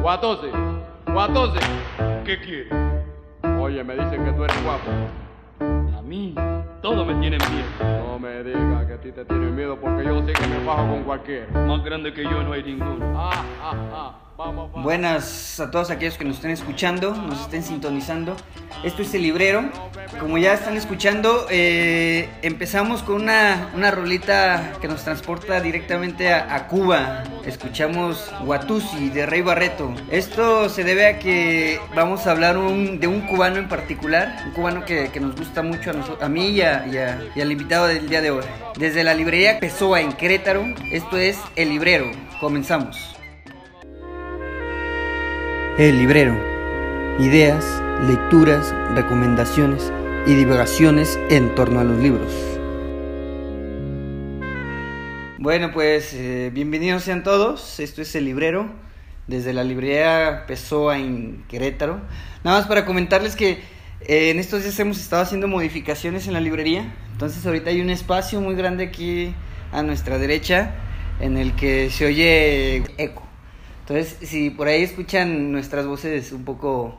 Guatose, Guatose, ¿qué quieres? Oye, me dicen que tú eres guapo. A mí, todos me tienen miedo. No me digas que a ti te tienen miedo porque yo sé que me bajo con cualquiera. Más grande que yo no hay ninguno. Ah, ah, ah. Buenas a todos aquellos que nos estén escuchando, nos estén sintonizando. Esto es El Librero. Como ya están escuchando, eh, empezamos con una, una rolita que nos transporta directamente a, Cuba. Escuchamos Watusi de Rey Barreto. Esto se debe a que vamos a hablar de un cubano en particular, un cubano que, nos gusta mucho a, a mí y a- y al invitado del día de hoy. Desde la librería Pessoa en Querétaro, esto es El Librero. Comenzamos. El librero. Ideas, lecturas, recomendaciones y divagaciones en torno a los libros. Bueno, pues eh, bienvenidos sean todos. Esto es El Librero, desde la librería Pessoa en Querétaro. Nada más para comentarles que eh, en estos días hemos estado haciendo modificaciones en la librería. Entonces ahorita hay un espacio muy grande aquí a nuestra derecha en el que se oye eco. Entonces, si por ahí escuchan nuestras voces un poco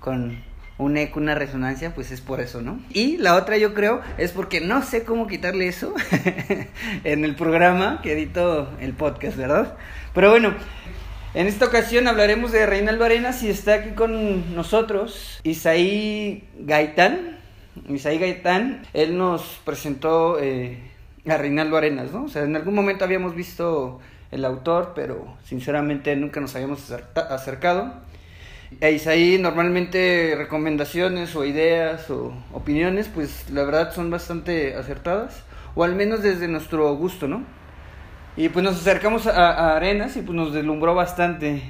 con un eco, una resonancia, pues es por eso, ¿no? Y la otra yo creo es porque no sé cómo quitarle eso en el programa que edito el podcast, ¿verdad? Pero bueno, en esta ocasión hablaremos de Reinaldo Arenas y está aquí con nosotros Isaí Gaitán. Isaí Gaitán, él nos presentó eh, a Reinaldo Arenas, ¿no? O sea, en algún momento habíamos visto el autor, pero sinceramente nunca nos habíamos acercado. E Isaí, normalmente recomendaciones o ideas o opiniones, pues la verdad son bastante acertadas, o al menos desde nuestro gusto, ¿no? Y pues nos acercamos a, a Arenas y pues nos deslumbró bastante,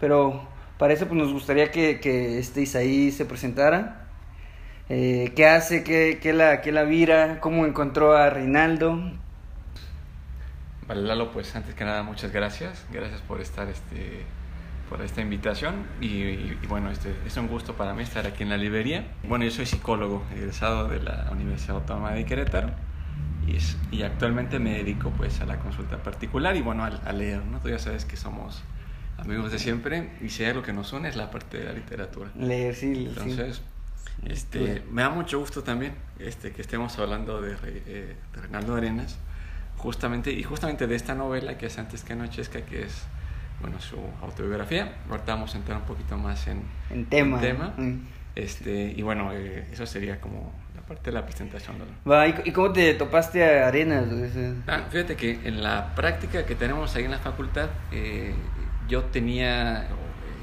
pero para eso pues nos gustaría que, que este Isaí se presentara. Eh, ¿Qué hace? ¿Qué, qué la, ¿Qué la vira? ¿Cómo encontró a Reinaldo? Vale, Lalo, pues antes que nada, muchas gracias. Gracias por estar, este, por esta invitación. Y, y- y bueno, este, es un gusto para mí estar aquí en la librería. Bueno, yo soy psicólogo, egresado de la Universidad Autónoma de Querétaro. Y, es- y actualmente me dedico pues a la consulta particular y bueno, a, a leer, ¿no? Tú ya sabes que somos amigos de siempre y si hay algo que nos une es la parte de la literatura. Leer, sí, sí. Entonces, este, me da mucho gusto también este, que estemos hablando de, eh, de Reinaldo Arenas, justamente, y justamente de esta novela que es Antes que Anochezca, que es bueno, su autobiografía. Ahorita vamos a entrar un poquito más en, En tema. tema. Mm. Este, y bueno, eh, eso sería como la parte de la presentación. Va, ¿y, y cómo te topaste a Arenas? Ah, fíjate que en la práctica que tenemos ahí en la facultad, eh, yo tenía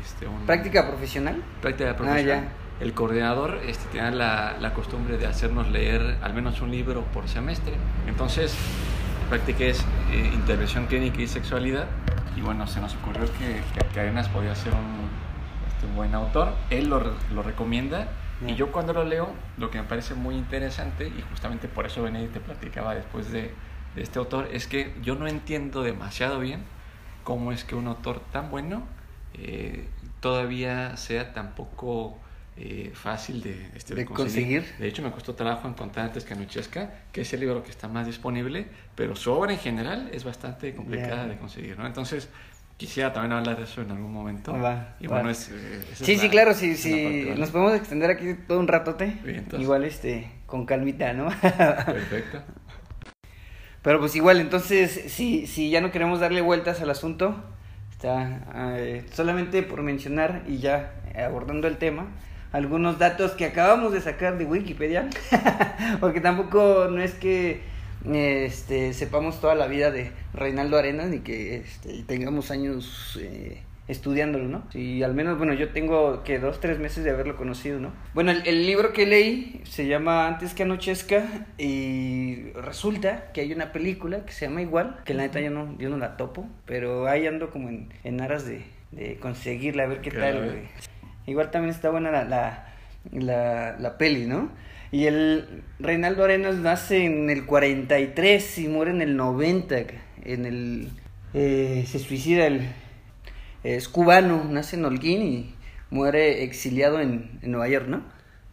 este, un... ¿Práctica profesional? práctica Ah, profesional. ya. El coordinador este, tenía la, la costumbre de hacernos leer al menos un libro por semestre. Entonces, es eh, intervención clínica y sexualidad. Y bueno, se nos ocurrió que, que, que Arenas podía ser un, este, un buen autor. Él lo, lo recomienda. Y yo cuando lo leo, lo que me parece muy interesante, y justamente por eso venía y te platicaba después de, de este autor, es que yo no entiendo demasiado bien cómo es que un autor tan bueno eh, todavía sea tan poco eh, fácil de, este, De conseguir. De hecho, me costó trabajo encontrar antes que Anochezca, que es el libro que está más disponible, pero su obra en general es bastante complicada de conseguir, ¿no? Entonces, quisiera también hablar de eso en algún momento. Va, y va. bueno, es, eh, es Sí, sí, la- claro, sí, sí. Nos podemos extender aquí todo un ratote. Bien. Igual, este, con calmita, ¿no? Perfecto. Pero pues igual, entonces, si, si ya no queremos darle vueltas al asunto, está eh, solamente por mencionar y ya abordando el tema, algunos datos que acabamos de sacar de Wikipedia, porque tampoco no es que este, sepamos toda la vida de Reinaldo Arenas ni que este, tengamos años eh, estudiándolo, ¿no? Y al menos, bueno, yo tengo que dos, tres meses de haberlo conocido, ¿no? Bueno, el, el libro que leí se llama Antes que Anochezca y resulta que hay una película que se llama igual, que la neta yo no, yo no la topo, pero ahí ando como en, en aras de, de conseguirla, a ver qué Que tal, güey. Igual también está buena la, la, la, la peli, ¿no? Y el Reinaldo Arenas nace en el 43 y muere en el 90. En el, eh, se suicida el, es cubano, nace en Holguín y muere exiliado en, en Nueva York, ¿no?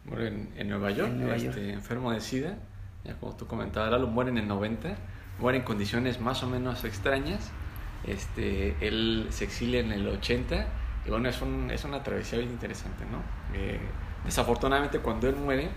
Muere en, en Nueva York, En Nueva este, York. enfermo de SIDA, ya como tú comentabas, Lalo, muere en el 90, muere en condiciones más o menos extrañas. Este, él se exilia en el 80 Y bueno, es, un, es una travesía bien interesante, ¿no? Eh, desafortunadamente cuando él muere,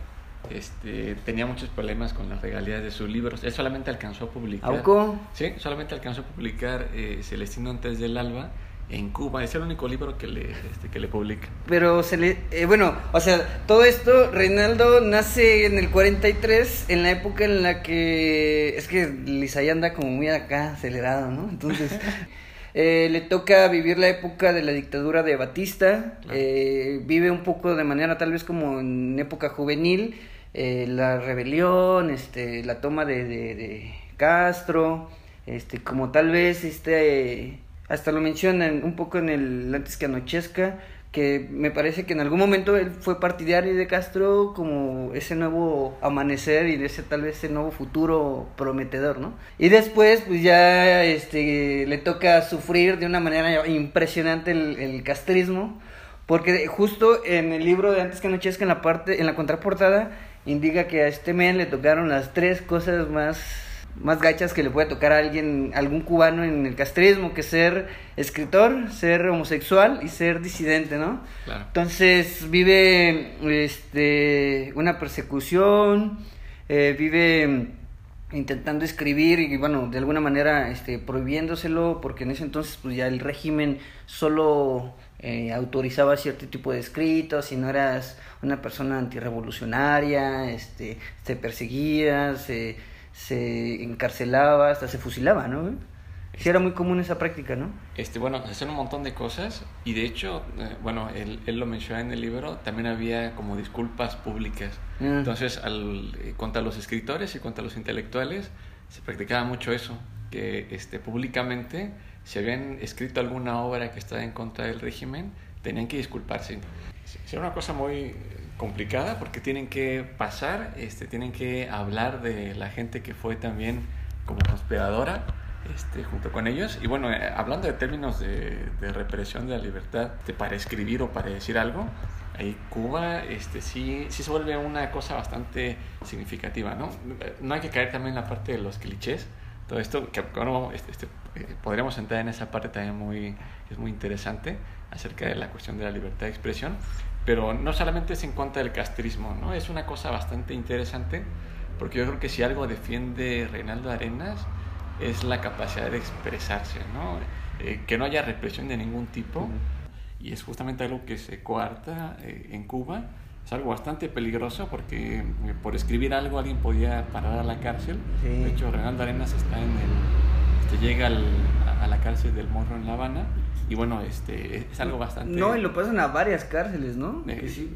este, tenía muchos problemas con las regalías de sus libros. Él solamente alcanzó a publicar. ¿Auco? Sí, solamente alcanzó a publicar eh, Celestino antes del alba en Cuba. Es el único libro que le, este, que le publica. Pero se le. eh, bueno, o sea, todo esto, Reinaldo nace en el 43, en la época en la que. Es que Lisay anda como muy acá, acelerado, ¿no? Entonces. eh, le toca vivir la época de la dictadura de Batista. Claro. eh, vive un poco de manera tal vez como en época juvenil. eh, la rebelión, este, la toma de, de, de Castro. Este, como tal vez este. Hasta lo mencionan un poco en el antes que anochezca, que me parece que en algún momento él fue partidario de Castro como ese nuevo amanecer y ese tal vez ese nuevo futuro prometedor, ¿no? Y después pues ya este le toca sufrir de una manera impresionante el, el castrismo, porque justo en el libro de antes que anochezca en la parte en la contraportada indica que a este men le tocaron las tres cosas más más gachas que le puede tocar a alguien, algún cubano en el castrismo, que ser escritor, ser homosexual y ser disidente, ¿no? Claro. Entonces vive este, una persecución, eh, vive intentando escribir y bueno, de alguna manera este, prohibiéndoselo, porque en ese entonces pues ya el régimen solo eh, autorizaba cierto tipo de escritos, si no eras una persona antirrevolucionaria, este, te perseguía, se, se encarcelaba, hasta se fusilaba, ¿no? Sí era muy común esa práctica, ¿no? Este, bueno, hacen un montón de cosas y de hecho, eh, bueno, él, él lo menciona en el libro, también había como disculpas públicas. Ah. Entonces, al, eh, contra los escritores y contra los intelectuales se practicaba mucho eso, que este, públicamente, si habían escrito alguna obra que estaba en contra del régimen, tenían que disculparse. Era una cosa muy complicada porque tienen que pasar, este, tienen que hablar de la gente que fue también como conspiradora este, junto con ellos. Y bueno, eh, hablando de términos de, de represión de la libertad para escribir o para decir algo, ahí Cuba este, sí, sí se vuelve una cosa bastante significativa, ¿no? No hay que caer también en la parte de los clichés. Todo esto, que bueno, este, este, eh, podríamos entrar en esa parte también muy, es muy interesante acerca de la cuestión de la libertad de expresión, pero no solamente es en contra del castrismo, ¿no? Es una cosa bastante interesante, porque yo creo que si algo defiende Reinaldo Arenas, es la capacidad de expresarse, ¿no? Eh, que no haya represión de ningún tipo, uh -huh. y es justamente algo que se coarta eh, en Cuba. Es algo bastante peligroso porque eh, por escribir algo alguien podía parar a la cárcel. Sí. De hecho, Reinaldo Arenas está en el, este, llega al, a, a, la cárcel del Morro en La Habana. Y bueno, este, es algo bastante... No, y lo pasan a varias cárceles, ¿no? Eh, sí,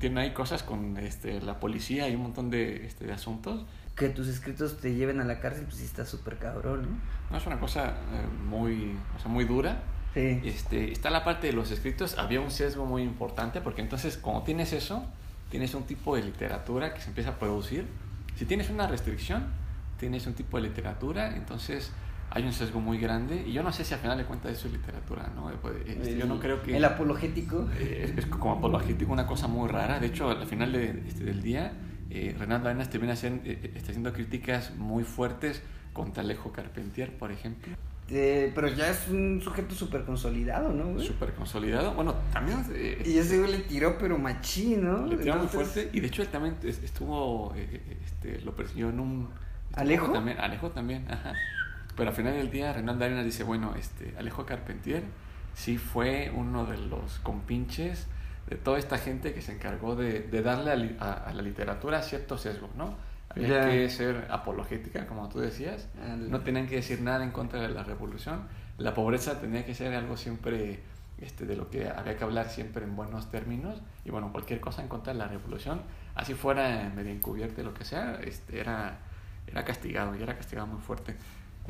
tiene ahí cosas con este, la policía, hay un montón de, este, de asuntos que tus escritos te lleven a la cárcel, pues sí está súper cabrón, ¿no? No, es una cosa eh, muy, o sea, muy dura. Sí. Este, está la parte de los escritos, había un sesgo muy importante, porque entonces cuando tienes eso, tienes un tipo de literatura que se empieza a producir. Si tienes una restricción, tienes un tipo de literatura, entonces hay un sesgo muy grande, y yo no sé si al final de cuentas eso es literatura, ¿no? Este, el, yo no creo que... El apologético. Eh, es, como apologético una cosa muy rara, de hecho, al final de, este, del día eh, Renando Arenas termina haciendo, eh, está haciendo críticas muy fuertes contra Alejo Carpentier, por ejemplo. Eh, pero ya es un sujeto súper consolidado, ¿no? Súper consolidado. Bueno, también... Eh, y ese güey le tiró, pero machín, ¿no? Le tiró Entonces... muy fuerte. Y de hecho él también estuvo... Eh, este, lo persiguió en un... ¿Alejo? También, Alejo también, ajá. Pero al final del día Renando Arenas dice, bueno, este, Alejo Carpentier sí fue uno de los compinches de toda esta gente que se encargó de, de darle a, a, a, la literatura ciertos sesgos, ¿no? Había yeah. que ser apologética, como tú decías, no tenían que decir nada en contra de la revolución, la pobreza tenía que ser algo siempre este, de lo que había que hablar siempre en buenos términos, y bueno, cualquier cosa en contra de la revolución, así fuera medio encubierta, lo que sea, este, era, era castigado, y era castigado muy fuerte.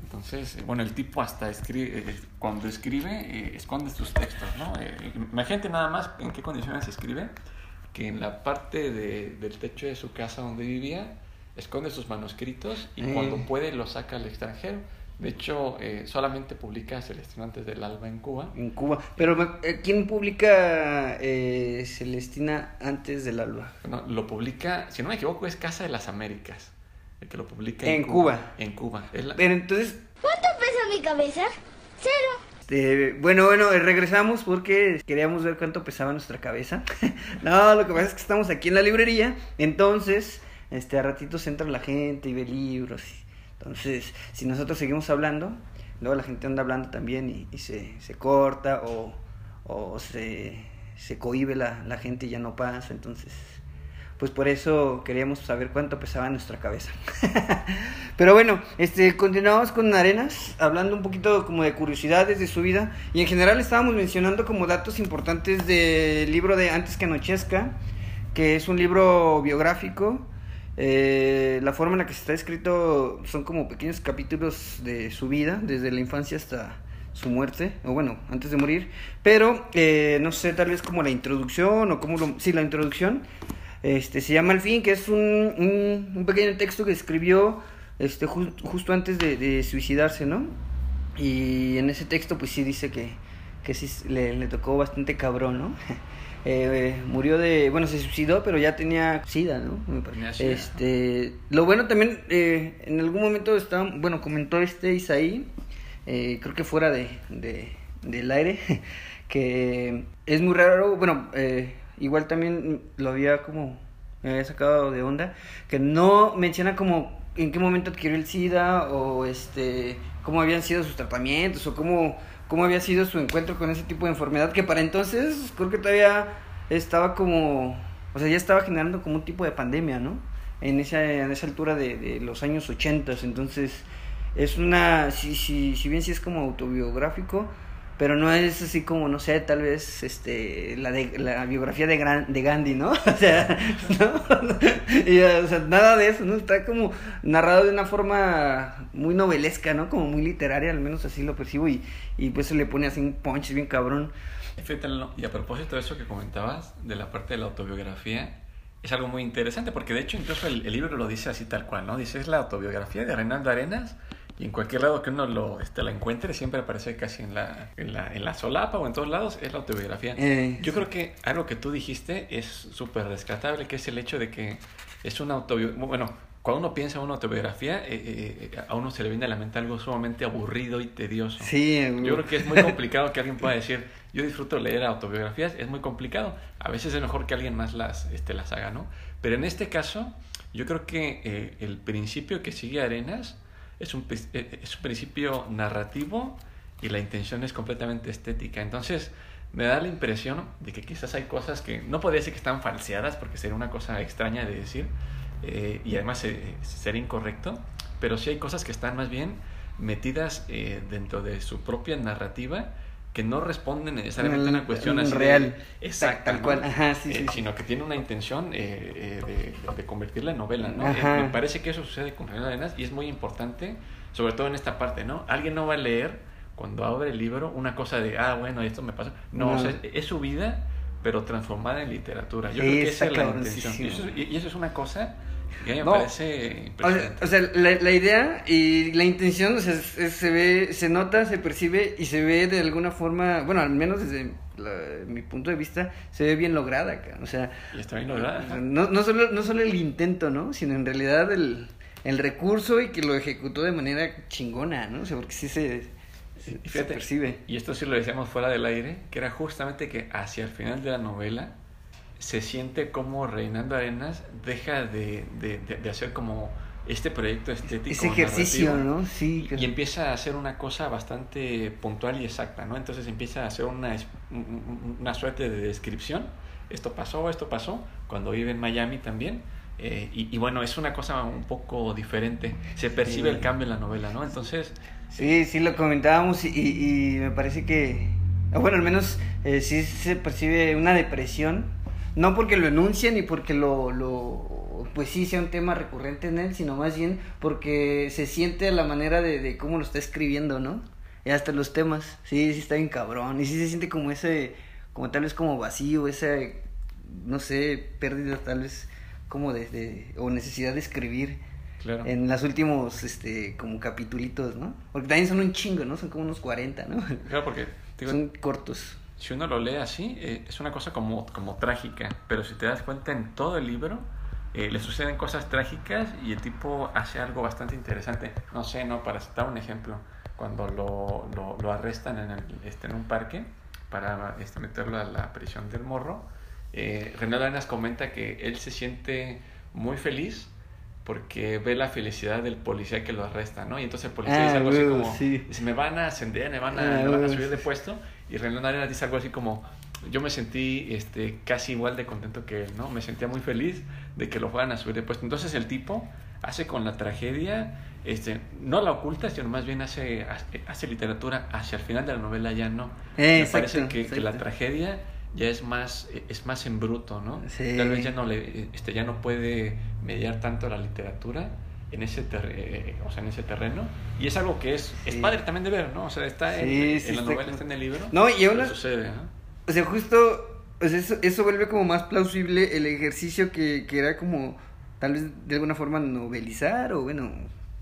Entonces, bueno, el tipo hasta escribe, eh, cuando escribe, eh, esconde sus textos, ¿no? Eh, imagínate nada más en qué condiciones escribe, que en la parte de, del techo de su casa donde vivía, esconde sus manuscritos y cuando puede los saca al extranjero. De hecho, solamente publica Celestino antes del alba en Cuba. En Cuba. Pero, ¿quién publica Celestina antes del alba? Bueno, lo publica, si no me equivoco, es Casa de las Américas que lo publica en, en Cuba. Cuba. En Cuba. La... Pero entonces. ¿Cuánto pesa mi cabeza? Cero. Este, bueno, bueno, eh, regresamos porque queríamos ver cuánto pesaba nuestra cabeza. no, lo que pasa es que estamos aquí en la librería, entonces, este, a ratitos entra la gente y ve libros. Entonces, si nosotros seguimos hablando, luego la gente anda hablando también y, y se, se corta o, o se, se cohibe la, la gente y ya no pasa, entonces pues por eso queríamos saber cuánto pesaba nuestra cabeza. Pero bueno, este, continuamos con Arenas, hablando un poquito como de curiosidades de su vida, y en general estábamos mencionando como datos importantes del libro de Antes que anochezca, que es un libro biográfico. Eh, la forma en la que está escrito son como pequeños capítulos de su vida, desde la infancia hasta su muerte, o bueno, antes de morir, pero eh, no sé, tal vez como la introducción o como lo, sí, la introducción este, se llama El fin, que es un, un, un pequeño texto que escribió este, ju justo antes de, de, suicidarse, ¿no? Y en ese texto pues sí dice que, que sí le, le tocó bastante cabrón, ¿no? Eh, murió de, bueno, se suicidó, pero ya tenía sida, ¿no? Este, lo bueno también, eh, en algún momento estaba, bueno, comentó este Isaí, eh, creo que fuera de, de, del aire, que es muy raro, bueno, eh, igual también lo había como, me había sacado de onda, que no menciona como en qué momento adquirió el SIDA o este, cómo habían sido sus tratamientos o cómo, cómo había sido su encuentro con ese tipo de enfermedad, que para entonces creo que todavía estaba como, o sea, ya estaba generando como un tipo de pandemia, ¿no? En esa, en esa altura de, de los años 80, entonces es una, si, si, si bien sí es como autobiográfico, pero no es así como, no sé, tal vez este la de, la biografía de, Gran, de Gandhi, ¿no? O sea, ¿no? o sea, nada de eso, ¿no? Está como narrado de una forma muy novelesca, ¿no? Como muy literaria, al menos así lo percibo, y, y pues se le pone así un punch bien cabrón. Y a propósito de eso que comentabas, de la parte de la autobiografía, es algo muy interesante, porque de hecho incluso el, el libro lo dice así tal cual, ¿no? Dice, es la autobiografía de Reinaldo Arenas, y en cualquier lado que uno lo este, la encuentre siempre aparece casi en la, en la, en la solapa o en todos lados es la autobiografía. Eh, Yo creo que algo que tú dijiste es súper rescatable, que es el hecho de que es una autobiografía, bueno, cuando uno piensa en una autobiografía, eh, eh, a uno se le viene a la mente algo sumamente aburrido y tedioso. Sí, Yo creo que es muy complicado que alguien pueda decir, yo disfruto leer autobiografías, es muy complicado. A veces es mejor que alguien más las, este, las haga, ¿no? Pero en este caso, yo creo que eh, el principio que sigue Arenas es un, es un principio narrativo y la intención es completamente estética. Entonces, me da la impresión de que quizás hay cosas que no podría decir que están falseadas, porque sería una cosa extraña de decir, eh, y además eh, sería incorrecto, pero sí hay cosas que están más bien metidas eh, dentro de su propia narrativa que no responden necesariamente a una cuestión así real de, exacta, tal ¿no? cual Ajá, sí, Eh, sí, sí. sino que tiene una intención eh, eh, de, de convertirla en novela, ¿no? Eh, me parece que eso sucede con Fernando Arenas y es muy importante, sobre todo en esta parte, ¿no? Alguien no va a leer cuando abre el libro una cosa de, ah, bueno, esto me pasa. No, No. o sea, es, es su vida, pero transformada en literatura. Yo creo que esa es la intención. Eso, y eso es una cosa me No. parece O sea, impresionante. o sea, la, la idea y la intención, o sea, es- es- se ve, se nota, se percibe y se ve de alguna forma, bueno, al menos desde la- mi punto de vista, se ve bien lograda, o sea, y está bien lograda. o sea, no, no, solo, no solo el intento, ¿no? Sino en realidad el, el recurso y que lo ejecutó de manera chingona, ¿no? O sea, porque sí se, se, percibe. Y esto sí lo decíamos fuera del aire, que era justamente que hacia el final de la novela se siente como Reinaldo Arenas deja de, de, de- de hacer como este proyecto estético. Ese ejercicio, narrativo, ¿no? Sí. Y, y empieza a hacer una cosa bastante puntual y exacta, ¿no? Entonces empieza a hacer una, una suerte de descripción. Esto pasó, esto pasó, cuando vive en Miami también. eh, y, y bueno, es una cosa un poco diferente. Se percibe Sí. el cambio en la novela, ¿no? Entonces, Sí, sí, lo comentábamos y, y- me parece que, bueno, al menos eh, sí se percibe una depresión, no porque lo enuncien ni porque lo, lo, pues sí sea un tema recurrente en él, sino más bien porque se siente la manera de, de cómo lo está escribiendo, ¿no? Y hasta los temas, sí, sí está bien cabrón, y sí se siente como ese, como tal vez como vacío, esa, no sé, pérdida tal vez como de, de o necesidad de escribir claro. en los últimos, este, como capitulitos, ¿no? Porque también son un chingo, ¿no? Son como unos 40, ¿no? Claro, porque digo, son cortos. Si uno lo lee así, eh, es una cosa como, como trágica, pero si te das cuenta en todo el libro, eh, le suceden cosas trágicas y el tipo hace algo bastante interesante. No sé, ¿no? Para citar un ejemplo, cuando lo, lo, lo arrestan en, el, este, en un parque para este, meterlo a la prisión del morro, eh, René Arenas comenta que él se siente muy feliz porque ve la felicidad del policía que lo arresta, ¿no? Y entonces el policía Ah, dice algo así como, sí. dice, me van a ascender, me van a, Ah, me van a subir de puesto, y René Arenas dice algo así como, yo me sentí este, casi igual de contento que él, ¿no? Me sentía muy feliz de que lo fueran a subir de puesto. Entonces el tipo hace con la tragedia, este, no la oculta, sino más bien hace, hace, literatura hacia el final de la novela ya no. Eh, Me parece que, que la tragedia ya es más, es más en bruto, ¿no? Sí. Tal vez ya no, le, este, ya no puede mediar tanto la literatura en ese, ter- eh, o sea, en ese terreno. Y es algo que es, es Sí. padre también de ver, ¿no? O sea, está en, Sí, en sí, la está novela, está en el libro. No, y ahora- sucede, ¿no? O sea, justo, o sea, eso, eso vuelve como más plausible el ejercicio que, que era como, tal vez de alguna forma novelizar o bueno,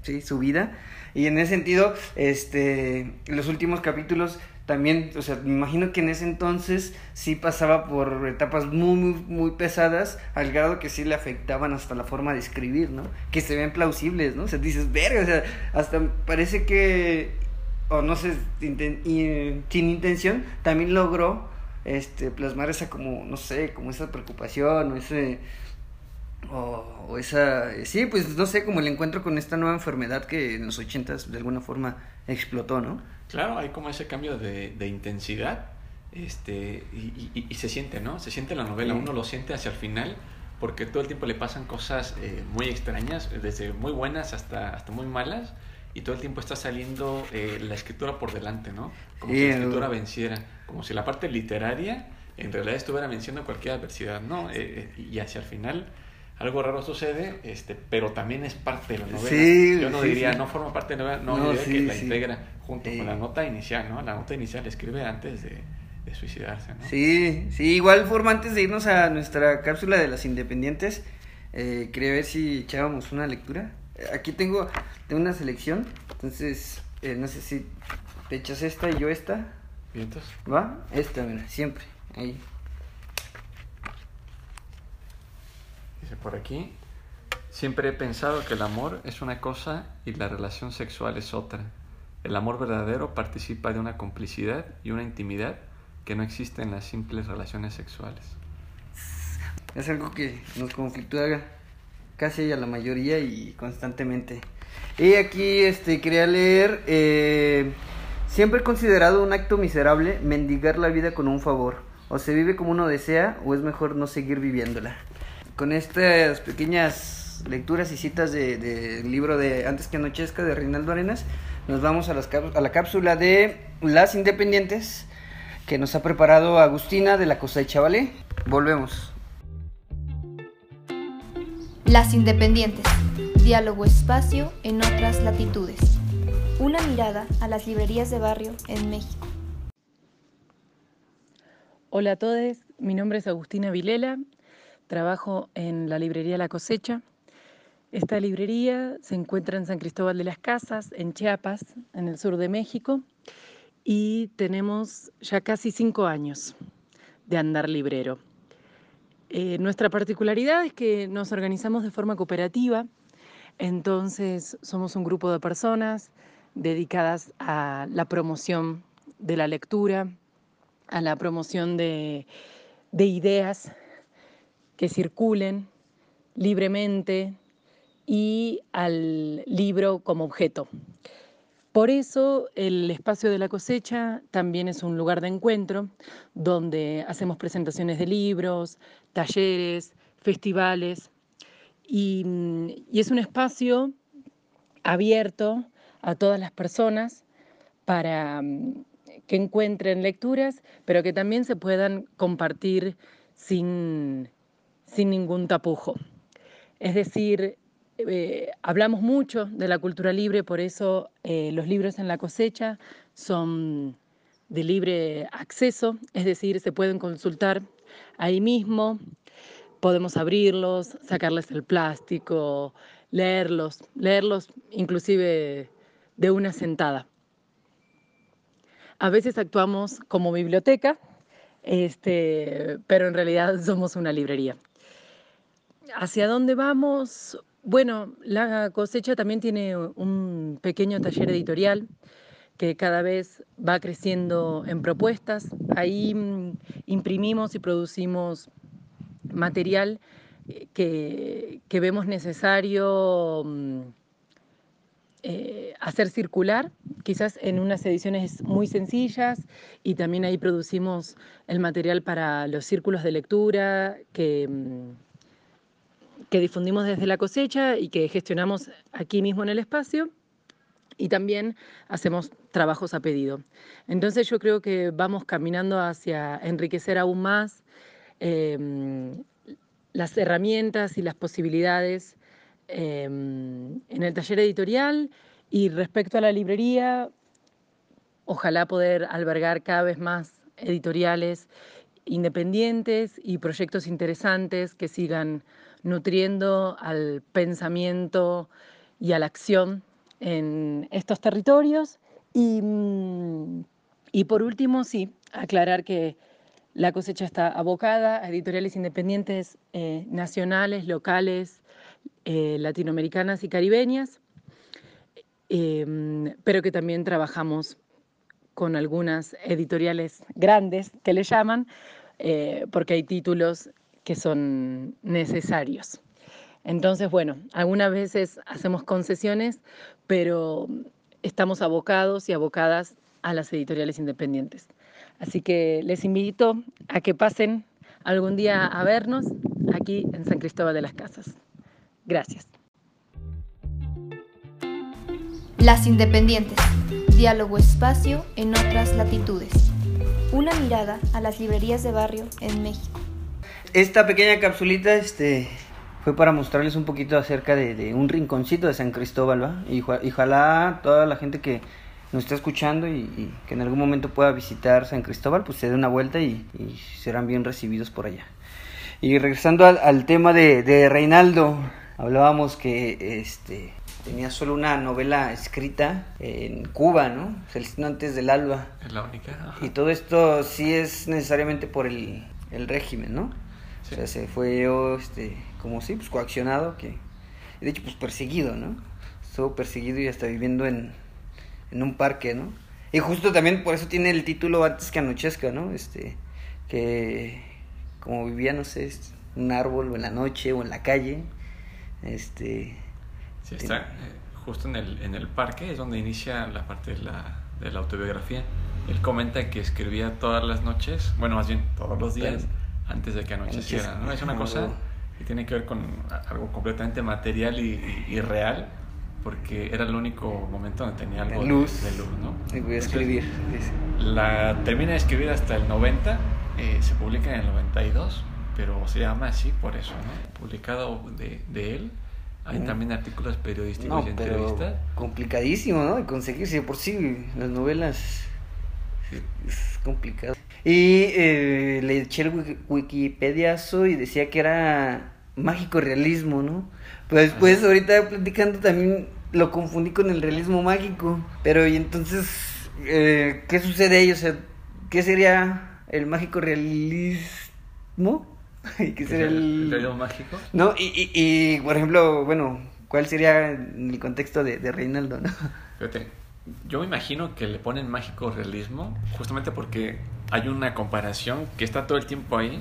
sí, su vida. Y en ese sentido, este, los últimos capítulos también, o sea, me imagino que en ese entonces sí pasaba por etapas muy, muy, muy pesadas, al grado que sí le afectaban hasta la forma de escribir, ¿no? Que se ven plausibles, ¿no? O sea, dices, verga, o sea, hasta parece que, o no sé, inten- y, sin intención, también logró este plasmar esa como no sé como esa preocupación o ese o, o esa sí pues no sé como el encuentro con esta nueva enfermedad que en los ochentas de alguna forma explotó no Claro, hay como ese cambio de, de intensidad este, y, y- y se siente, ¿no? Se siente en la novela, uno lo siente hacia el final porque todo el tiempo le pasan cosas eh, muy extrañas, desde muy buenas hasta, hasta muy malas, y todo el tiempo está saliendo eh, la escritura por delante, ¿no? Como Sí, si la escritura venciera, como si la parte literaria en realidad estuviera venciendo cualquier adversidad, ¿no? Eh, eh, y hacia el final algo raro sucede, este, pero también es parte de la novela. Sí, Yo no sí, diría, sí. no forma parte de la novela, no, No, diría que la integra junto con la nota inicial, ¿no? La nota inicial escribe antes de, de suicidarse, ¿no? sí sí igual forma antes de irnos a nuestra cápsula de las independientes eh, quería ver si echábamos una lectura Eh, aquí tengo tengo una selección entonces eh, no sé si te echas esta y yo esta ¿Vientos? va esta mira siempre ahí Dice por aquí, siempre he pensado que el amor es una cosa y la relación sexual es otra. El amor verdadero participa de una complicidad y una intimidad que no existe en las simples relaciones sexuales. Es algo que nos conflictúa casi a la mayoría y constantemente. Y aquí este, quería leer, eh, siempre he considerado un acto miserable mendigar la vida con un favor. O se vive como uno desea o es mejor no seguir viviéndola. Con estas pequeñas lecturas y citas del de, del libro de Antes que anochezca de Reinaldo Arenas, nos vamos a, las a la cápsula de Las Independientes que nos ha preparado Agustina de la Cosecha, ¿vale? Volvemos. Las Independientes. Diálogo espacio en otras latitudes. Una mirada a las librerías de barrio en México. Hola a todos, mi nombre es Agustina Vilela, trabajo en la librería La Cosecha. Esta librería se encuentra en San Cristóbal de las Casas, en Chiapas, en el sur de México, y tenemos ya casi cinco años de andar librero. Eh, nuestra particularidad es que nos organizamos de forma cooperativa, entonces somos un grupo de personas dedicadas a la promoción de la lectura, a la promoción de, de ideas que circulen libremente y al libro como objeto. Por eso el espacio de la cosecha también es un lugar de encuentro donde hacemos presentaciones de libros, talleres, festivales y, es un espacio abierto a todas las personas para mm, que encuentren lecturas, pero que también se puedan compartir sin, sin ningún tapujo. Es decir, eh, hablamos mucho de la cultura libre, por eso eh, los libros en la cosecha son de libre acceso, es decir, se pueden consultar ahí mismo, podemos abrirlos, sacarles el plástico, leerlos, leerlos inclusive de una sentada. A veces actuamos como biblioteca, este, pero en realidad somos una librería. ¿Hacia dónde vamos? Bueno, la cosecha también tiene un pequeño taller editorial que cada vez va creciendo en propuestas. Ahí mm, imprimimos y producimos material eh, que, vemos necesario mm, eh, hacer circular, quizás en unas ediciones muy sencillas, y también ahí producimos el material para los círculos de lectura que, mm, que difundimos desde la cosecha y que gestionamos aquí mismo en el espacio y también hacemos trabajos a pedido. Entonces yo creo que vamos caminando hacia enriquecer aún más em, las herramientas y las posibilidades em, en el taller editorial y respecto a la librería, ojalá poder albergar cada vez más editoriales independientes y proyectos interesantes que sigan nutriendo al pensamiento y a la acción en estos territorios. Y, mm, y por último, sí, aclarar que la cosecha está abocada a editoriales independientes eh, nacionales, locales, eh, latinoamericanas y caribeñas, em, pero que también trabajamos con algunas editoriales grandes que le llaman, eh, porque hay títulos que son necesarios. Entonces, bueno, algunas veces hacemos concesiones, pero estamos abocados y abocadas a las editoriales independientes. Así que les invito a que pasen algún día a vernos aquí en San Cristóbal de las Casas. Gracias. Las Independientes. Diálogo espacio en otras latitudes. Una mirada a las librerías de barrio en México. Esta pequeña capsulita este, fue para mostrarles un poquito acerca de, un rinconcito de San Cristóbal, ¿va? Y, ojalá toda la gente que nos está escuchando y, que en algún momento pueda visitar San Cristóbal, pues se dé una vuelta y, serán bien recibidos por allá. Y regresando al, tema de, de, Reinaldo, hablábamos que este tenía solo una novela escrita en Cuba, ¿no? Celestino antes del alba. Es la única. Y todo esto sí es necesariamente por el, el régimen, ¿no? O sea, se fue este, como sí, pues coaccionado, que de hecho pues perseguido, ¿no? Estuvo perseguido y hasta viviendo en, en un parque, ¿no? Y justo también por eso tiene el título antes que anochezca, ¿no? Este, que como vivía, no sé, un árbol o en la noche o en la calle, este... Sí, está eh, justo en el, en el parque, es donde inicia la parte de la, de la autobiografía. Él comenta que escribía todas las noches, bueno, más bien todos los días, antes de que anocheciera, ¿no? Es una cosa y tiene que ver con algo completamente material y, real, porque era el único momento donde tenía algo de luz, de, luz ¿no? Y voy a escribir. La termina de escribir hasta el 90, eh, se publica en el 92, pero se llama así por eso, ¿no? Publicado de, de él. Hay también artículos periodísticos y entrevistas. complicadísimo, ¿no? De conseguirse por sí las novelas es complicado. Y eh, le eché el Wikipediazo y decía que era mágico realismo, ¿no? Pero después, ahorita platicando, también lo confundí con el realismo mágico. Pero, y entonces, eh, ¿qué sucede ahí? O sea, ¿qué sería el mágico realismo? ¿Qué sería el... realismo mágico? No, y, y, por ejemplo, bueno, ¿cuál sería el contexto de, de Reinaldo, no? Fíjate, yo me imagino que le ponen mágico realismo justamente porque hay una comparación que está todo el tiempo ahí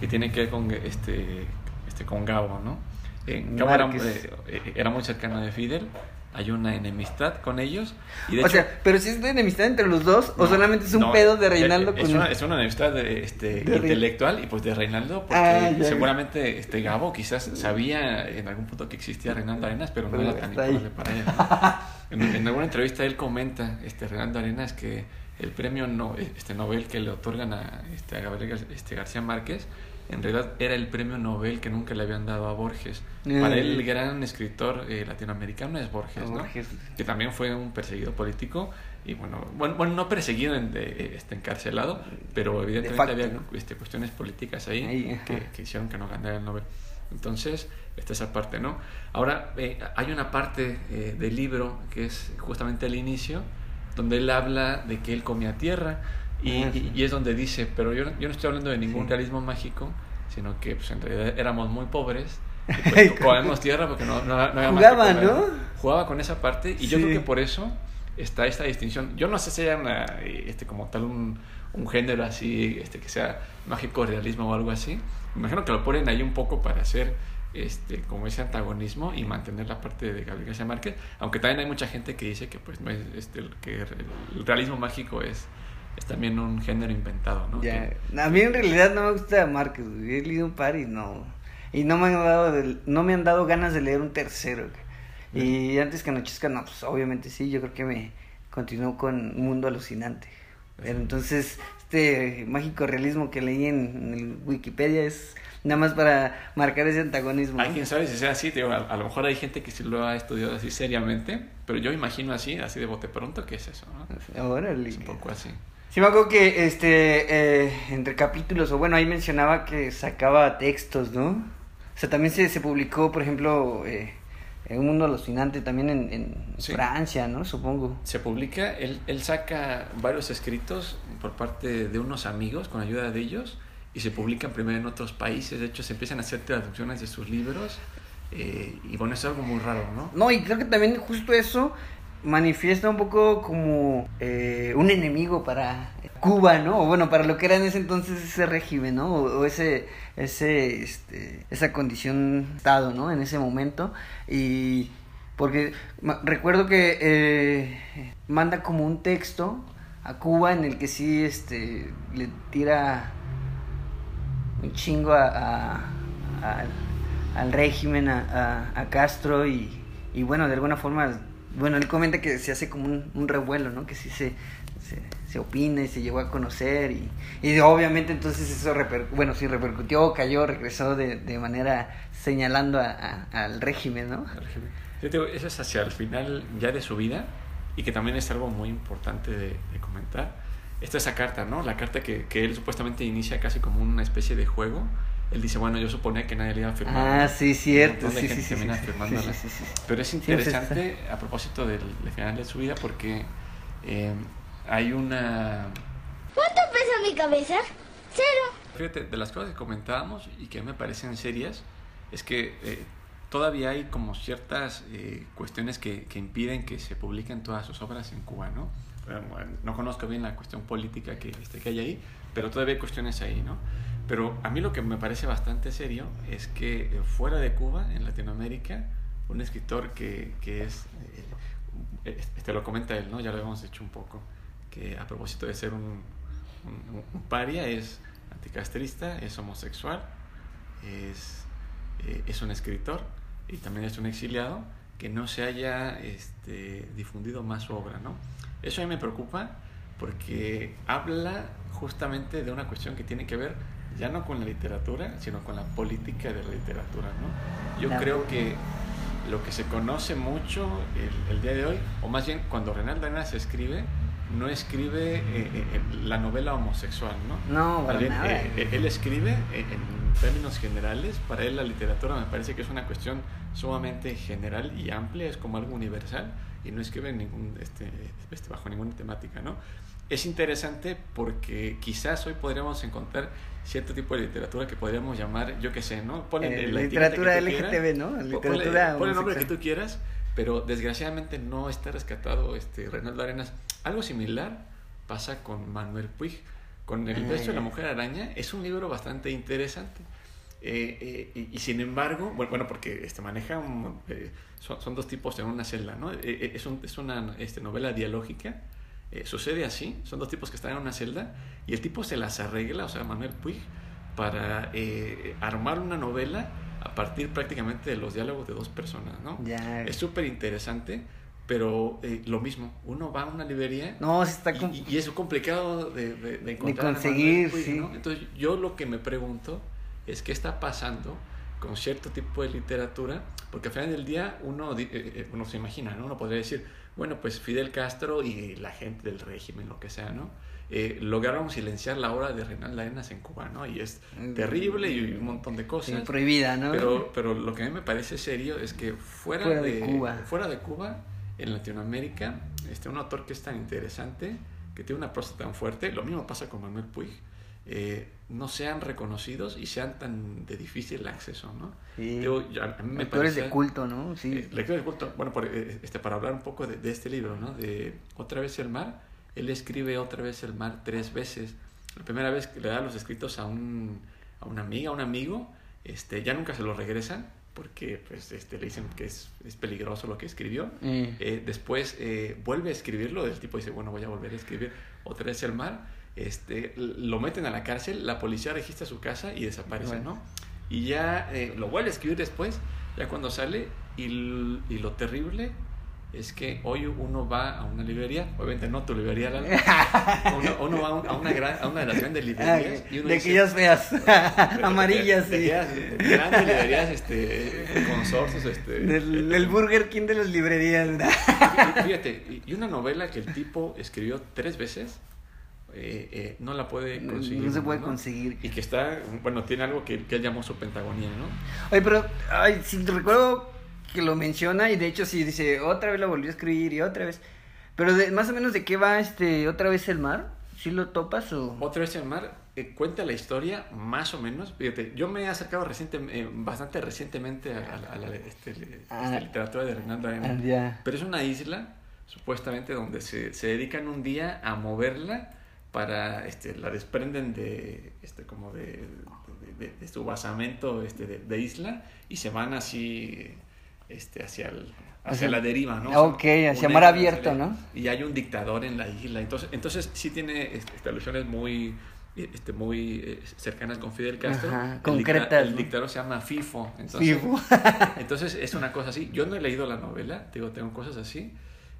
que tiene que ver con este, este con Gabo, ¿no? Eh, Gabo era, eh, era, muy cercano de Fidel, hay una enemistad con ellos. Y o sea, pero si es una enemistad entre los dos o solamente es un pedo de Reinaldo es, con una, es una enemistad de, este, intelectual y pues de Reinaldo porque ah, seguramente este Gabo quizás sabía en algún punto que existía Reinaldo Arenas, pero, no era tan importante para él. en, alguna entrevista él comenta, este Reinaldo Arenas, que el premio no, este Nobel que le otorgan a, este, a Gabriel este, García Márquez, en realidad era el premio Nobel que nunca le habían dado a Borges. Para él el gran escritor eh, latinoamericano es Borges, ¿no? que también fue un perseguido político y bueno, bueno, no perseguido, este, encarcelado, pero evidentemente había este, cuestiones políticas ahí, que, hicieron que no ganara el Nobel. Entonces, esta es esa parte, ¿no? Ahora, eh, hay una parte eh, del libro que es justamente el inicio, donde él habla de que él comía tierra y, ah, y, es donde dice, pero yo, yo, no estoy hablando de ningún realismo mágico, sino que pues, en realidad éramos muy pobres. Y pues, comemos tierra porque no, no, no había Jugaba, ¿no? Jugaba con esa parte y yo creo que por eso está esta distinción. Yo no sé si hay una, este, como tal un, un género así, este, que sea mágico realismo o algo así. Me imagino que lo ponen ahí un poco para hacer este, como ese antagonismo y mantener la parte de Gabriel García Márquez, aunque también hay mucha gente que dice que pues no es, este, que el realismo mágico es, es también un género inventado, ¿no? Ya. A mí en realidad no me gusta Márquez, he leído un par y no y no me han dado no me han dado ganas de leer un tercero. Y antes que anochezca, no, pues obviamente sí, yo creo que me continuó con Un Mundo Alucinante. Pero entonces, este mágico realismo que leí en, el Wikipedia es nada más para marcar ese antagonismo. Hay quien sabe si sea así, a, lo mejor hay gente que sí lo ha estudiado así seriamente, pero yo imagino así, así de bote pronto, que es eso, ¿no? Es un poco así. Sí, me acuerdo que este, eh, entre capítulos, o bueno, ahí mencionaba que sacaba textos, ¿no? O sea, también se, se publicó, por ejemplo, eh, en Un Mundo Alucinante también en, en Francia, ¿no? Supongo. Se publica, él, él saca varios escritos por parte de unos amigos, con ayuda de ellos, y se publican primero en otros países. De hecho, se empiezan a hacer traducciones de sus libros. Eh, y bueno, es algo muy raro, ¿no? No, y creo que también justo eso manifiesta un poco como eh, un enemigo para Cuba, ¿no? O bueno, para lo que era en ese entonces ese régimen, ¿no? O, ese, ese, este, esa condición estado, ¿no? En ese momento. Y porque recuerdo que eh, manda como un texto a Cuba en el que sí, este, le tira un chingo a, al régimen, a, a Castro y, y bueno, de alguna forma bueno, él comenta que se hace como un, revuelo, ¿no? Que sí se, se, opina y se llegó a conocer y, y obviamente entonces eso, bueno, sí repercutió, cayó, regresó de, de manera señalando a, al régimen, ¿no? Eso es hacia el final ya de su vida y que también es algo muy importante de, comentar. Esta esa carta, ¿no? La carta que, que él supuestamente inicia casi como una especie de juego él dice, bueno, yo suponía que nadie le iba a firmar. Ah, sí, cierto. Sí, sí, sí, Pero es interesante a propósito del, final de su vida porque eh, hay una... ¿Cuánto pesa mi cabeza? Cero. Fíjate, de las cosas que comentábamos y que me parecen serias, es que eh, todavía hay como ciertas eh, cuestiones que, que, impiden que se publiquen todas sus obras en Cuba, ¿no? no conozco bien la cuestión política que, este, que hay ahí, pero todavía hay cuestiones ahí, ¿no? Pero a mí lo que me parece bastante serio es que eh, fuera de Cuba, en Latinoamérica, un escritor que, que es, eh, este lo comenta él, ¿no? ya lo habíamos dicho un poco, que a propósito de ser un, un, paria es anticastrista, es homosexual, es, eh, es un escritor y también es un exiliado, que no se haya este, difundido más su obra. ¿no? Eso a mí me preocupa porque habla justamente de una cuestión que tiene que ver ya no con la literatura, sino con la política de la literatura, ¿no? Yo creo que lo que se conoce mucho el, día de hoy, o más bien cuando Renaldo Arenas escribe, no escribe eh, eh, la novela homosexual, ¿no? No, para nada. Eh, él escribe en términos generales, para él la literatura me parece que es una cuestión sumamente general y amplia, es como algo universal y no escribe ningún, este, este, bajo ninguna temática, ¿no? Es interesante porque quizás hoy podríamos encontrar cierto tipo de literatura que podríamos llamar, yo qué sé, ¿no? Ponle la literatura LGTB, ¿no? Literatura ponle, el nombre que tú quieras, pero desgraciadamente no está rescatado este Reinaldo Arenas. Algo similar pasa con Manuel Puig. Con El beso de la mujer araña es un libro bastante interesante. Eh, eh, y, sin embargo, bueno, porque este, maneja, eh, son, dos tipos en una celda, ¿no? es, un, es, una este, novela dialógica eh, sucede así, son dos tipos que están en una celda y el tipo se las arregla, o sea, Manuel Puig, para eh, armar una novela a partir prácticamente de los diálogos de dos personas, ¿no? Es súper interesante, pero eh, lo mismo, uno va a una librería no, está y, es complicado de, de, encontrar. De conseguir, sí. Entonces yo lo que me pregunto es qué está pasando con cierto tipo de literatura, porque al final del día uno, uno se imagina, ¿no? Uno podría decir, bueno, pues Fidel Castro y la gente del régimen, lo que sea, ¿no? Eh, lograron silenciar la obra de Reinaldo Arenas en Cuba, ¿no? Y es mm. terrible y un montón de cosas. prohibida, ¿no? Pero, pero lo que a mí me parece serio es que fuera, de, Cuba. fuera de Cuba, en Latinoamérica, este, un autor que es tan interesante, que tiene una prosa tan fuerte, lo mismo pasa con Manuel Puig, eh, no sean reconocidos y sean tan de difícil acceso, ¿no? Sí. Yo- a mí me Lectores de parece- culto, ¿no? Sí. eh, lectores de culto. Bueno, por, eh, este, para hablar un poco de, de este libro, ¿no? De Otra vez el mar, él escribe Otra vez el mar tres veces. La primera vez que le da los escritos a, un, a una amiga, a un amigo, este, ya nunca se los regresan porque pues, este, le dicen que es, es peligroso lo que escribió. Eh. Eh, después eh, vuelve a escribirlo, el tipo dice, bueno, voy a volver a escribir otra vez el mar. Este, lo meten a la cárcel, la policía registra su casa y desaparece, Bueno. ¿no? Y ya eh, lo vuelve a escribir después, ya cuando sale, y, y lo terrible es que hoy uno va a una librería, obviamente no tu librería, Lalo, uno, uno va a, un- a una, gran- a una de las grandes librerías y uno de dice, aquellas feas, amarillas, de- sí. de aquellas grandes librerías, este, consorcios, este, Del, del Burger King de las librerías. Fíjate, y una novela que el tipo escribió tres veces, eh, eh, no la puede conseguir. no se puede conseguir. Y que está, bueno, tiene algo que, que él llamó su pentagonía, ¿no? Oye, pero, ay, sí, recuerdo que lo menciona y de hecho sí dice, otra vez lo volvió a escribir y otra vez. Pero de, más o menos de qué va este, otra vez el mar, ¿sí lo topas o...? Otra vez el mar eh, cuenta la historia, más o menos. Fíjate, yo me he acercado reciente, eh, bastante recientemente a, a la- a la este, Ah. este, literatura de Arenas. Ah. Pero es una isla, supuestamente, donde se, se dedican un día a moverla para, este, la desprenden de, este, como de, de, de- de su basamento este, de, isla y se van así, este, hacia el, hacia Hacia- la deriva, ¿no? Ok, hacia mar abierto, hacia- ¿no? Y hay un dictador en la isla, entonces, entonces sí tiene este, este, alusiones muy... Este, muy eh, cercanas con Fidel Castro. Ajá, El dicta- concretas, El dictador se llama FIFO. Entonces, Fifo. entonces es una cosa así. Yo no he leído la novela, digo, tengo cosas así,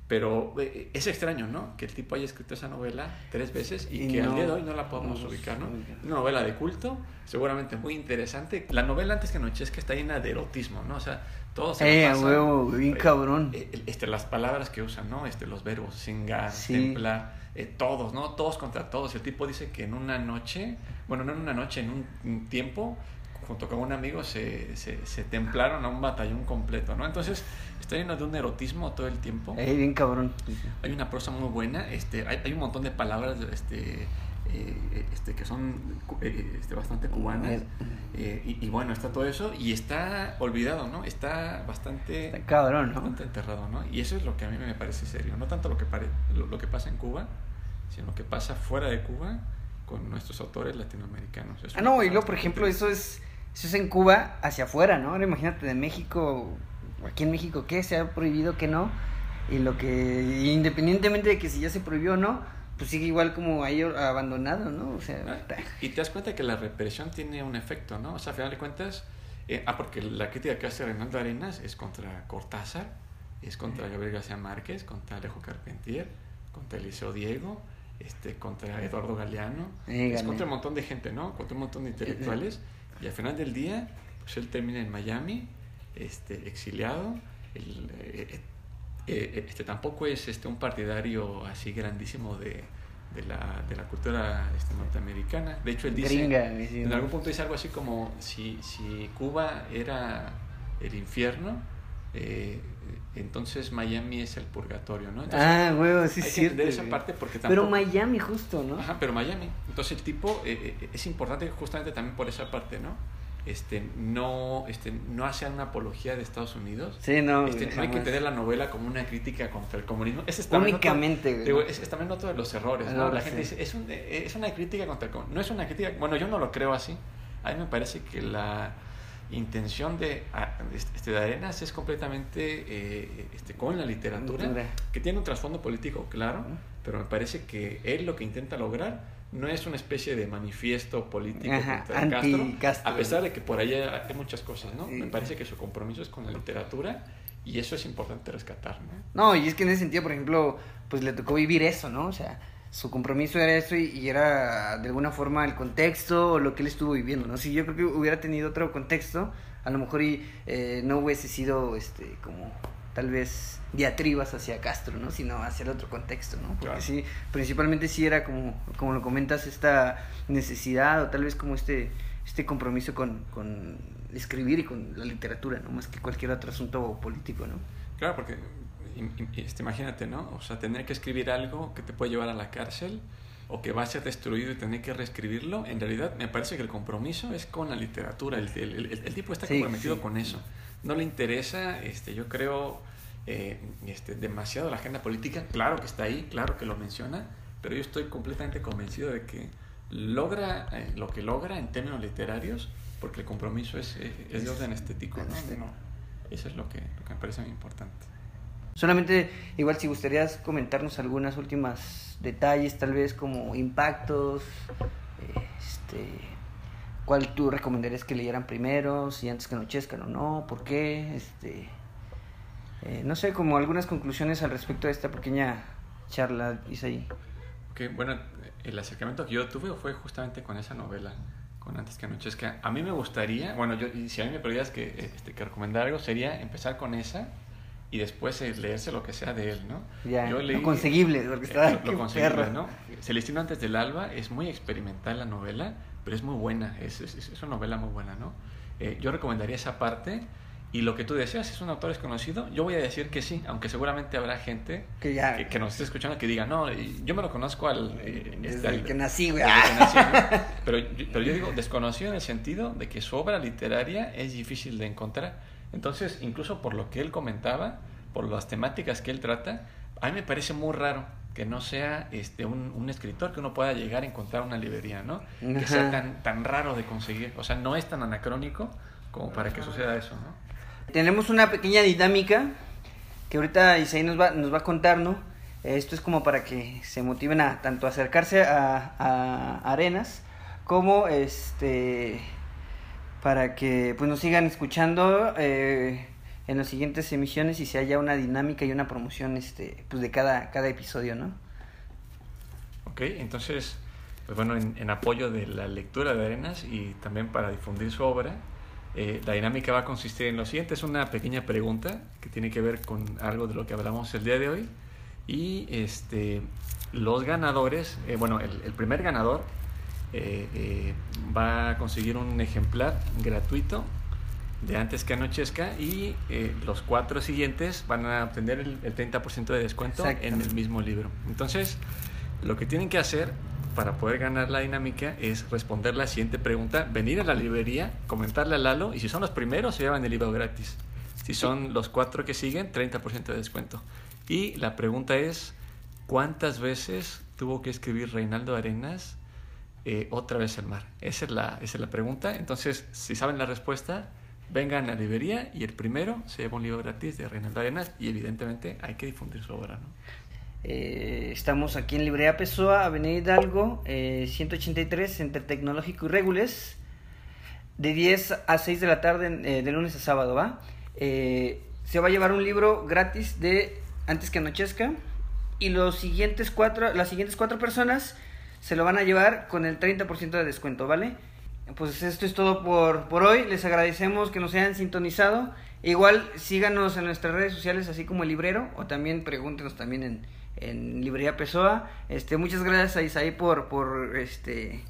pero eh, es extraño, ¿no? Que el tipo haya escrito esa novela tres veces y, Y que al no- día de hoy no la podemos no ubicar, ¿no? Una novela de culto, seguramente muy interesante. La novela antes que Nochesca está llena de erotismo, ¿no? O sea, todo se Eh, pasa, huevo, bien eh, cabrón. eh, este, las palabras que usan, ¿no? Este, los verbos, singar, Sí. templar, eh, todos, ¿no? Todos contra todos. El tipo dice que en una noche, bueno, no en una noche, en un, un tiempo, junto con un amigo, se, se, se templaron a un batallón completo, ¿no? Entonces, está lleno de un erotismo todo el tiempo. Eh, bien cabrón. Hay una prosa muy buena, este, hay, hay un montón de palabras este, eh, este, que son eh, este, bastante cubanas. eh, y, y bueno, está todo eso y está olvidado, ¿no? Está bastante, Está cabrón, ¿no? bastante enterrado, ¿no? Y eso es lo que a mí me parece serio. No tanto lo que, pare- lo, lo que pasa en Cuba, sino lo que pasa fuera de Cuba con nuestros autores latinoamericanos. Es Ah, no, y luego, por ejemplo, eso es, eso es en Cuba hacia afuera, ¿no? Ahora imagínate de México, aquí en México, ¿qué? ¿Se ha prohibido que no? Y lo que, independientemente de que si ya se prohibió o no, pues sigue igual como ahí abandonado, ¿no? O sea, Ah, Y te das cuenta que la represión tiene un efecto, ¿no? O sea, a final de cuentas, eh, ah, porque la crítica que hace Reinaldo Arenas es contra Cortázar, es contra Gabriel García Márquez, contra Alejo Carpentier, contra Eliseo Diego, este, contra Eduardo Galeano, es contra un montón de gente, ¿no? Contra un montón de intelectuales, y al final del día, pues él termina en Miami, este, exiliado, el, eh, eh, eh, este, tampoco es este, un partidario así grandísimo de, de, la, de la cultura este, norteamericana. De hecho, él dice, Gringa, en algún punto dice algo así como, si, si Cuba era el infierno, eh, entonces Miami es el purgatorio, ¿no? Entonces, Ah, huevo, sí entender esa parte porque Pero tampoco... Miami justo, ¿no? Ajá, pero Miami. Entonces el tipo eh, eh, es importante justamente también por esa parte, ¿no? Este, no, este, no hace una apología de Estados Unidos. Sí, no. Este, no hay que tener la novela como una crítica contra el comunismo. Ese es Únicamente, otro- digo, es, es también otro de los errores, ¿no? No, la sí. gente dice, es, un- eh, es una crítica contra el comunismo. No es una crítica, bueno, yo no lo creo así. A mí me parece que la intención de, este, de Arenas es completamente eh, este, con la literatura, que tiene un trasfondo político, claro, pero me parece que él lo que intenta lograr no es una especie de manifiesto político Ajá, contra Castro, anti-Castro. a pesar de que por ahí hay hay muchas cosas, ¿no? Sí. Me parece que su compromiso es con la literatura y eso es importante rescatar, ¿no? No, y es que en ese sentido, por ejemplo, pues le tocó vivir eso, ¿no? O sea, su compromiso era eso y, y era de alguna forma el contexto o lo que él estuvo viviendo, ¿no? Si yo creo que hubiera tenido otro contexto, a lo mejor y, eh, no hubiese sido, este, como tal vez diatribas hacia Castro, ¿no? Sino hacia el otro contexto, ¿no? Porque Claro. sí, principalmente sí era como, como lo comentas, esta necesidad o tal vez como este, este compromiso con, con escribir y con la literatura, ¿no? Más que cualquier otro asunto político, ¿no? Claro, porque este, imagínate, ¿no? O sea, tener que escribir algo que te puede llevar a la cárcel o que va a ser destruido y tener que reescribirlo, en realidad me parece que el compromiso es con la literatura. El, el- el- el tipo está Sí, comprometido sí. con eso. No le interesa, este, yo creo, eh, este, demasiado la agenda política. Claro que está ahí, claro que lo menciona, pero yo estoy completamente convencido de que logra eh, lo que logra en términos literarios, porque el compromiso es, es de orden estético. ¿no? No, eso es lo que, lo que me parece muy importante. Solamente, igual si gustarías comentarnos algunas últimas detalles, tal vez como impactos, este, cuál tú recomendarías que leyeran primero, si antes que anochezcan o no, por qué, este, eh, no sé, como algunas conclusiones al respecto de esta pequeña charla, Isaí. Que bueno, el acercamiento que yo tuve fue justamente con esa novela, con Antes que Anochezca. A mí me gustaría, bueno, yo, si a mí me pedías que, este, que recomendar algo, sería empezar con esa y después eh, leerse lo que sea de él, ¿no? Ya, Yo lo leí- conseguible, porque eh, está lo- lo qué conseguible. ¿no? Celestino antes del alba es muy experimental la novela, pero es muy buena, es, es, es una novela muy buena, ¿no? Eh, yo recomendaría esa parte y lo que tú decías, ¿es un autor desconocido? Yo voy a decir que sí, aunque seguramente habrá gente Que ya, que, que nos esté escuchando que diga, no, eh, yo me lo conozco al... eh, desde este, al- que nací, güey. ¿no? pero, pero yo digo desconocido en el sentido de que su obra literaria es difícil de encontrar. Entonces, incluso por lo que él comentaba, por las temáticas que él trata, a mí me parece muy raro que no sea este un, un escritor que uno pueda llegar a encontrar en una librería, ¿no? Que sea tan, tan raro de conseguir. O sea, no es tan anacrónico como para que suceda eso, ¿no? Tenemos una pequeña dinámica que ahorita Isaí nos va, nos va a contar, ¿no? Esto es como para que se motiven a tanto acercarse a, a Arenas como este para que pues nos sigan escuchando eh, en las siguientes emisiones y se haya una dinámica y una promoción este pues de cada, cada episodio, ¿no? Ok, entonces, pues bueno, en, en apoyo de la lectura de Arenas y también para difundir su obra, eh, la dinámica va a consistir en lo siguiente, es una pequeña pregunta que tiene que ver con algo de lo que hablamos el día de hoy y este, los ganadores, eh, bueno, el, el primer ganador eh, eh, va a conseguir un ejemplar gratuito de antes que anochezca y eh, los cuatro siguientes van a obtener el, el 30% de descuento en el mismo libro. Entonces, lo que tienen que hacer para poder ganar la dinámica es responder la siguiente pregunta, venir a la librería, comentarle a Lalo y si son los primeros se llevan el libro gratis. Si son los cuatro que siguen, 30% de descuento. Y la pregunta es, ¿cuántas veces tuvo que escribir Reinaldo Arenas eh, otra vez el mar? Esa es, la, esa es la pregunta. Entonces, si saben la respuesta, vengan a la librería y el primero se lleva un libro gratis de Reinaldo Arenas y evidentemente hay que difundir su obra, ¿no? Eh, estamos aquí en Librería Pessoa, Avenida Hidalgo, eh, 183, entre Tecnológico y Regules, de 10 a 6 de la tarde, eh, de lunes a sábado, ¿va? Eh, se va a llevar un libro gratis de Antes que Anochezca, y los siguientes cuatro, las siguientes cuatro personas se lo van a llevar con el 30% de descuento, ¿vale? Pues esto es todo por, por hoy, les agradecemos que nos hayan sintonizado. Igual síganos en nuestras redes sociales, así como el librero, o también pregúntenos también en, en Librería Pessoa. Este, muchas gracias a Isaí por, por este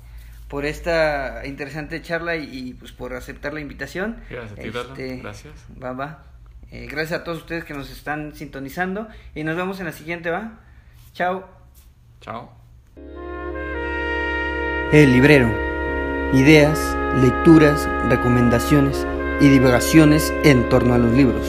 por esta interesante charla y, y, pues por aceptar la invitación. Gracias a ti, Lalo. Este, Gracias. Va, va. Eh, gracias a todos ustedes que nos están sintonizando y nos vemos en la siguiente, ¿va? Chao. Chao. El librero. Ideas, lecturas, recomendaciones y divagaciones en torno a los libros.